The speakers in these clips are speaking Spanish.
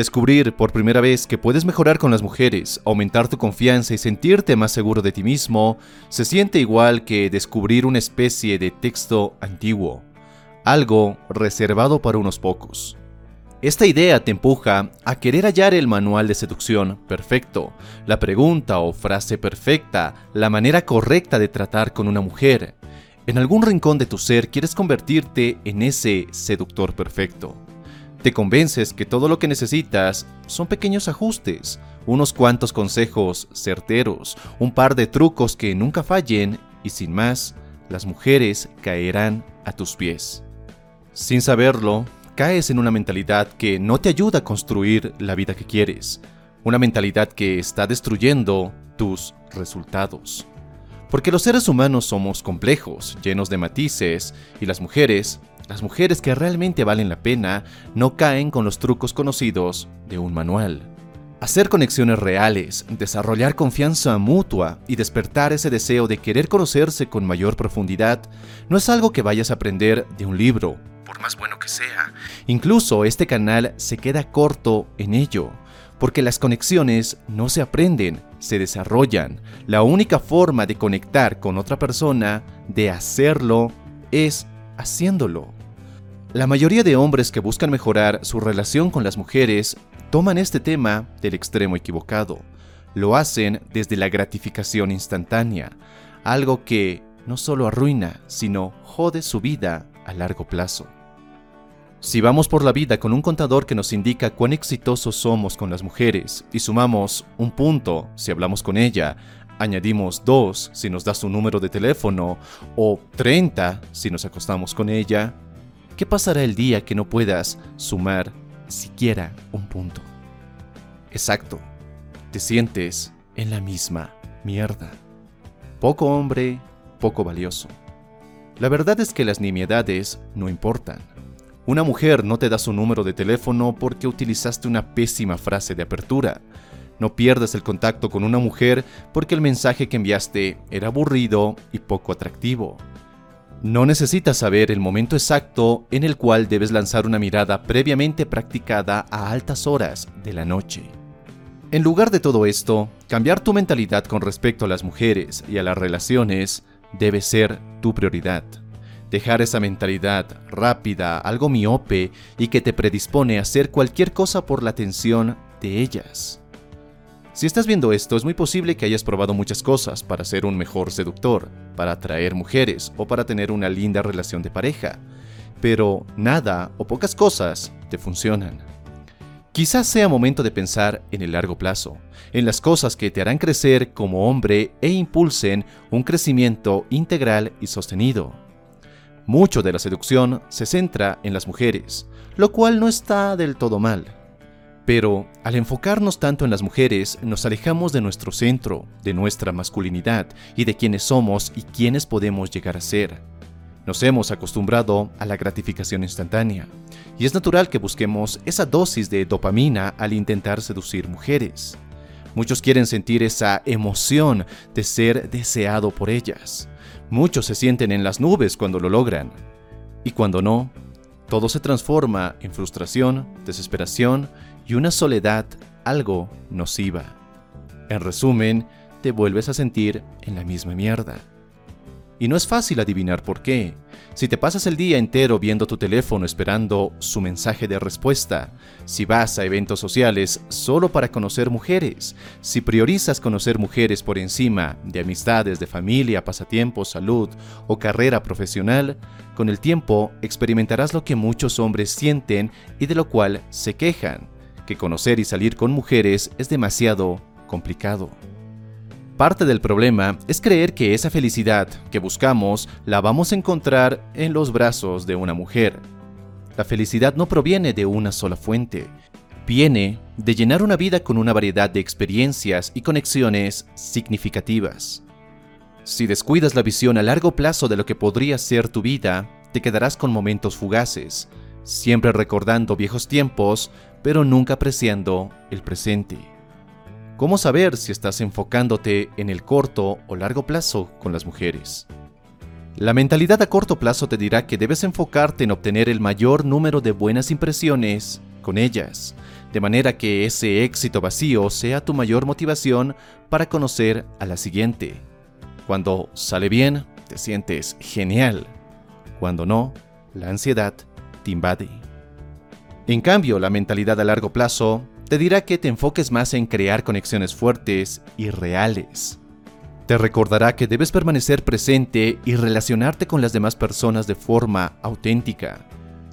Descubrir por primera vez que puedes mejorar con las mujeres, aumentar tu confianza y sentirte más seguro de ti mismo, se siente igual que descubrir una especie de texto antiguo, algo reservado para unos pocos. Esta idea te empuja a querer hallar el manual de seducción perfecto, la pregunta o frase perfecta, la manera correcta de tratar con una mujer. En algún rincón de tu ser quieres convertirte en ese seductor perfecto. Te convences que todo lo que necesitas son pequeños ajustes, unos cuantos consejos certeros, un par de trucos que nunca fallen y sin más, las mujeres caerán a tus pies. Sin saberlo, caes en una mentalidad que no te ayuda a construir la vida que quieres, una mentalidad que está destruyendo tus resultados. Porque los seres humanos somos complejos, llenos de matices, y las mujeres las mujeres que realmente valen la pena no caen con los trucos conocidos de un manual. Hacer conexiones reales, desarrollar confianza mutua y despertar ese deseo de querer conocerse con mayor profundidad no es algo que vayas a aprender de un libro, por más bueno que sea. Incluso este canal se queda corto en ello, porque las conexiones no se aprenden, se desarrollan. La única forma de conectar con otra persona, de hacerlo, es haciéndolo. La mayoría de hombres que buscan mejorar su relación con las mujeres toman este tema del extremo equivocado. Lo hacen desde la gratificación instantánea, algo que no solo arruina, sino jode su vida a largo plazo. Si vamos por la vida con un contador que nos indica cuán exitosos somos con las mujeres y sumamos un punto si hablamos con ella, añadimos dos si nos da su número de teléfono o 30 si nos acostamos con ella, ¿Qué pasará el día que no puedas sumar siquiera un punto? Exacto, te sientes en la misma mierda. Poco hombre, poco valioso. La verdad es que las nimiedades no importan. Una mujer no te da su número de teléfono porque utilizaste una pésima frase de apertura. No pierdas el contacto con una mujer porque el mensaje que enviaste era aburrido y poco atractivo. No necesitas saber el momento exacto en el cual debes lanzar una mirada previamente practicada a altas horas de la noche. En lugar de todo esto, cambiar tu mentalidad con respecto a las mujeres y a las relaciones debe ser tu prioridad. Dejar esa mentalidad rápida, algo miope y que te predispone a hacer cualquier cosa por la atención de ellas. Si estás viendo esto, es muy posible que hayas probado muchas cosas para ser un mejor seductor, para atraer mujeres o para tener una linda relación de pareja, pero nada o pocas cosas te funcionan. Quizás sea momento de pensar en el largo plazo, en las cosas que te harán crecer como hombre e impulsen un crecimiento integral y sostenido. Mucho de la seducción se centra en las mujeres, lo cual no está del todo mal. Pero al enfocarnos tanto en las mujeres, nos alejamos de nuestro centro, de nuestra masculinidad y de quiénes somos y quiénes podemos llegar a ser. Nos hemos acostumbrado a la gratificación instantánea, y es natural que busquemos esa dosis de dopamina al intentar seducir mujeres. Muchos quieren sentir esa emoción de ser deseado por ellas. Muchos se sienten en las nubes cuando lo logran. Y cuando no, todo se transforma en frustración, desesperación y una soledad algo nociva. En resumen, te vuelves a sentir en la misma mierda. Y no es fácil adivinar por qué. Si te pasas el día entero viendo tu teléfono esperando su mensaje de respuesta, si vas a eventos sociales solo para conocer mujeres, si priorizas conocer mujeres por encima de amistades, de familia, pasatiempos, salud o carrera profesional, con el tiempo experimentarás lo que muchos hombres sienten y de lo cual se quejan que conocer y salir con mujeres es demasiado complicado. Parte del problema es creer que esa felicidad que buscamos la vamos a encontrar en los brazos de una mujer. La felicidad no proviene de una sola fuente, viene de llenar una vida con una variedad de experiencias y conexiones significativas. Si descuidas la visión a largo plazo de lo que podría ser tu vida, te quedarás con momentos fugaces, siempre recordando viejos tiempos, pero nunca apreciando el presente. ¿Cómo saber si estás enfocándote en el corto o largo plazo con las mujeres? La mentalidad a corto plazo te dirá que debes enfocarte en obtener el mayor número de buenas impresiones con ellas. de manera que ese éxito vacío sea tu mayor motivación para conocer a la siguiente. Cuando sale bien, te sientes genial. Cuando no, la ansiedad te invade. En cambio, la mentalidad a largo plazo te dirá que te enfoques más en crear conexiones fuertes y reales. Te recordará que debes permanecer presente y relacionarte con las demás personas de forma auténtica.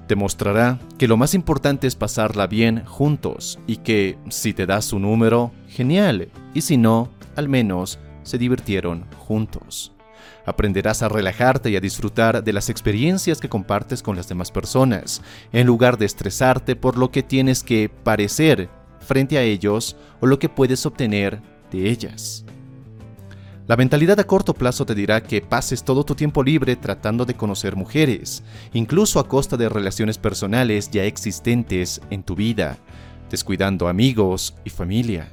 Te mostrará que lo más importante es pasarla bien juntos y que si te das su número, genial, y si no, al menos se divirtieron juntos. Aprenderás a relajarte y a disfrutar de las experiencias que compartes con las demás personas, en lugar de estresarte por lo que tienes que parecer frente a ellos o lo que puedes obtener de ellas. La mentalidad a corto plazo te dirá que pases todo tu tiempo libre tratando de conocer mujeres, incluso a costa de relaciones personales ya existentes en tu vida, descuidando amigos y familia.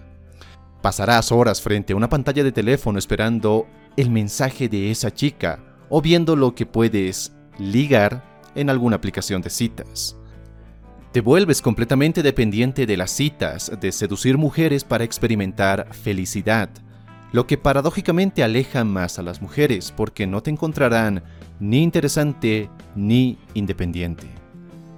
Pasarás horas frente a una pantalla de teléfono esperando el mensaje de esa chica o viendo lo que puedes ligar en alguna aplicación de citas. Te vuelves completamente dependiente de las citas, de seducir mujeres para experimentar felicidad, lo que paradójicamente aleja más a las mujeres porque no te encontrarán ni interesante ni independiente.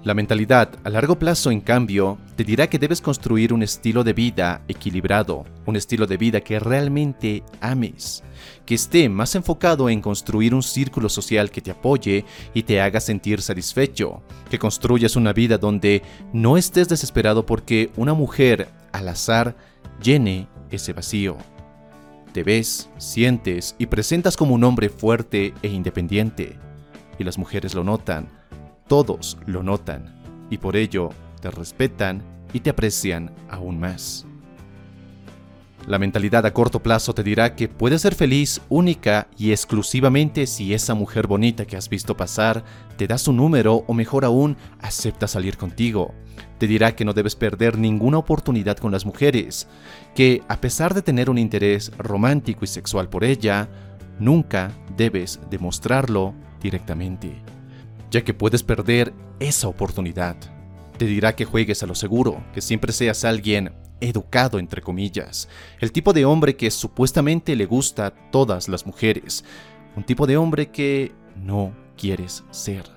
La mentalidad a largo plazo, en cambio, te dirá que debes construir un estilo de vida equilibrado, un estilo de vida que realmente ames, que esté más enfocado en construir un círculo social que te apoye y te haga sentir satisfecho, que construyas una vida donde no estés desesperado porque una mujer al azar llene ese vacío. Te ves, sientes y presentas como un hombre fuerte e independiente, y las mujeres lo notan todos lo notan y por ello te respetan y te aprecian aún más. La mentalidad a corto plazo te dirá que puedes ser feliz única y exclusivamente si esa mujer bonita que has visto pasar te da su número o mejor aún acepta salir contigo. Te dirá que no debes perder ninguna oportunidad con las mujeres, que a pesar de tener un interés romántico y sexual por ella, nunca debes demostrarlo directamente ya que puedes perder esa oportunidad. Te dirá que juegues a lo seguro, que siempre seas alguien educado, entre comillas, el tipo de hombre que supuestamente le gusta a todas las mujeres, un tipo de hombre que no quieres ser.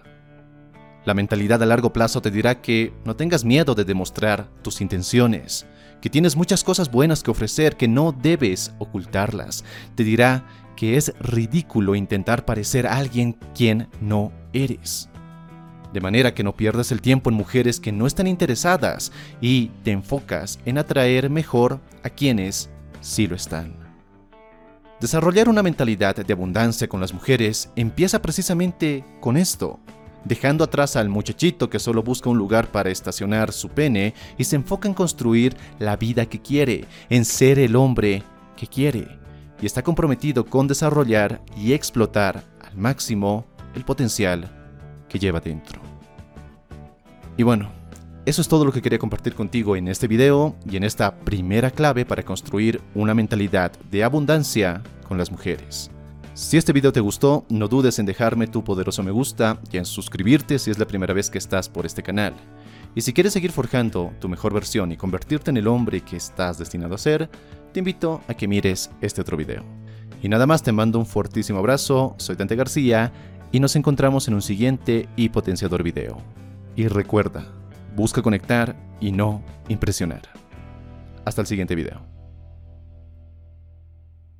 La mentalidad a largo plazo te dirá que no tengas miedo de demostrar tus intenciones, que tienes muchas cosas buenas que ofrecer, que no debes ocultarlas. Te dirá que es ridículo intentar parecer alguien quien no eres. De manera que no pierdas el tiempo en mujeres que no están interesadas y te enfocas en atraer mejor a quienes sí lo están. Desarrollar una mentalidad de abundancia con las mujeres empieza precisamente con esto, dejando atrás al muchachito que solo busca un lugar para estacionar su pene y se enfoca en construir la vida que quiere, en ser el hombre que quiere, y está comprometido con desarrollar y explotar al máximo el potencial que lleva dentro. Y bueno, eso es todo lo que quería compartir contigo en este video y en esta primera clave para construir una mentalidad de abundancia con las mujeres. Si este video te gustó, no dudes en dejarme tu poderoso me gusta y en suscribirte si es la primera vez que estás por este canal. Y si quieres seguir forjando tu mejor versión y convertirte en el hombre que estás destinado a ser, te invito a que mires este otro video. Y nada más te mando un fuertísimo abrazo, soy Dante García y nos encontramos en un siguiente y potenciador video. Y recuerda, busca conectar y no impresionar. Hasta el siguiente video.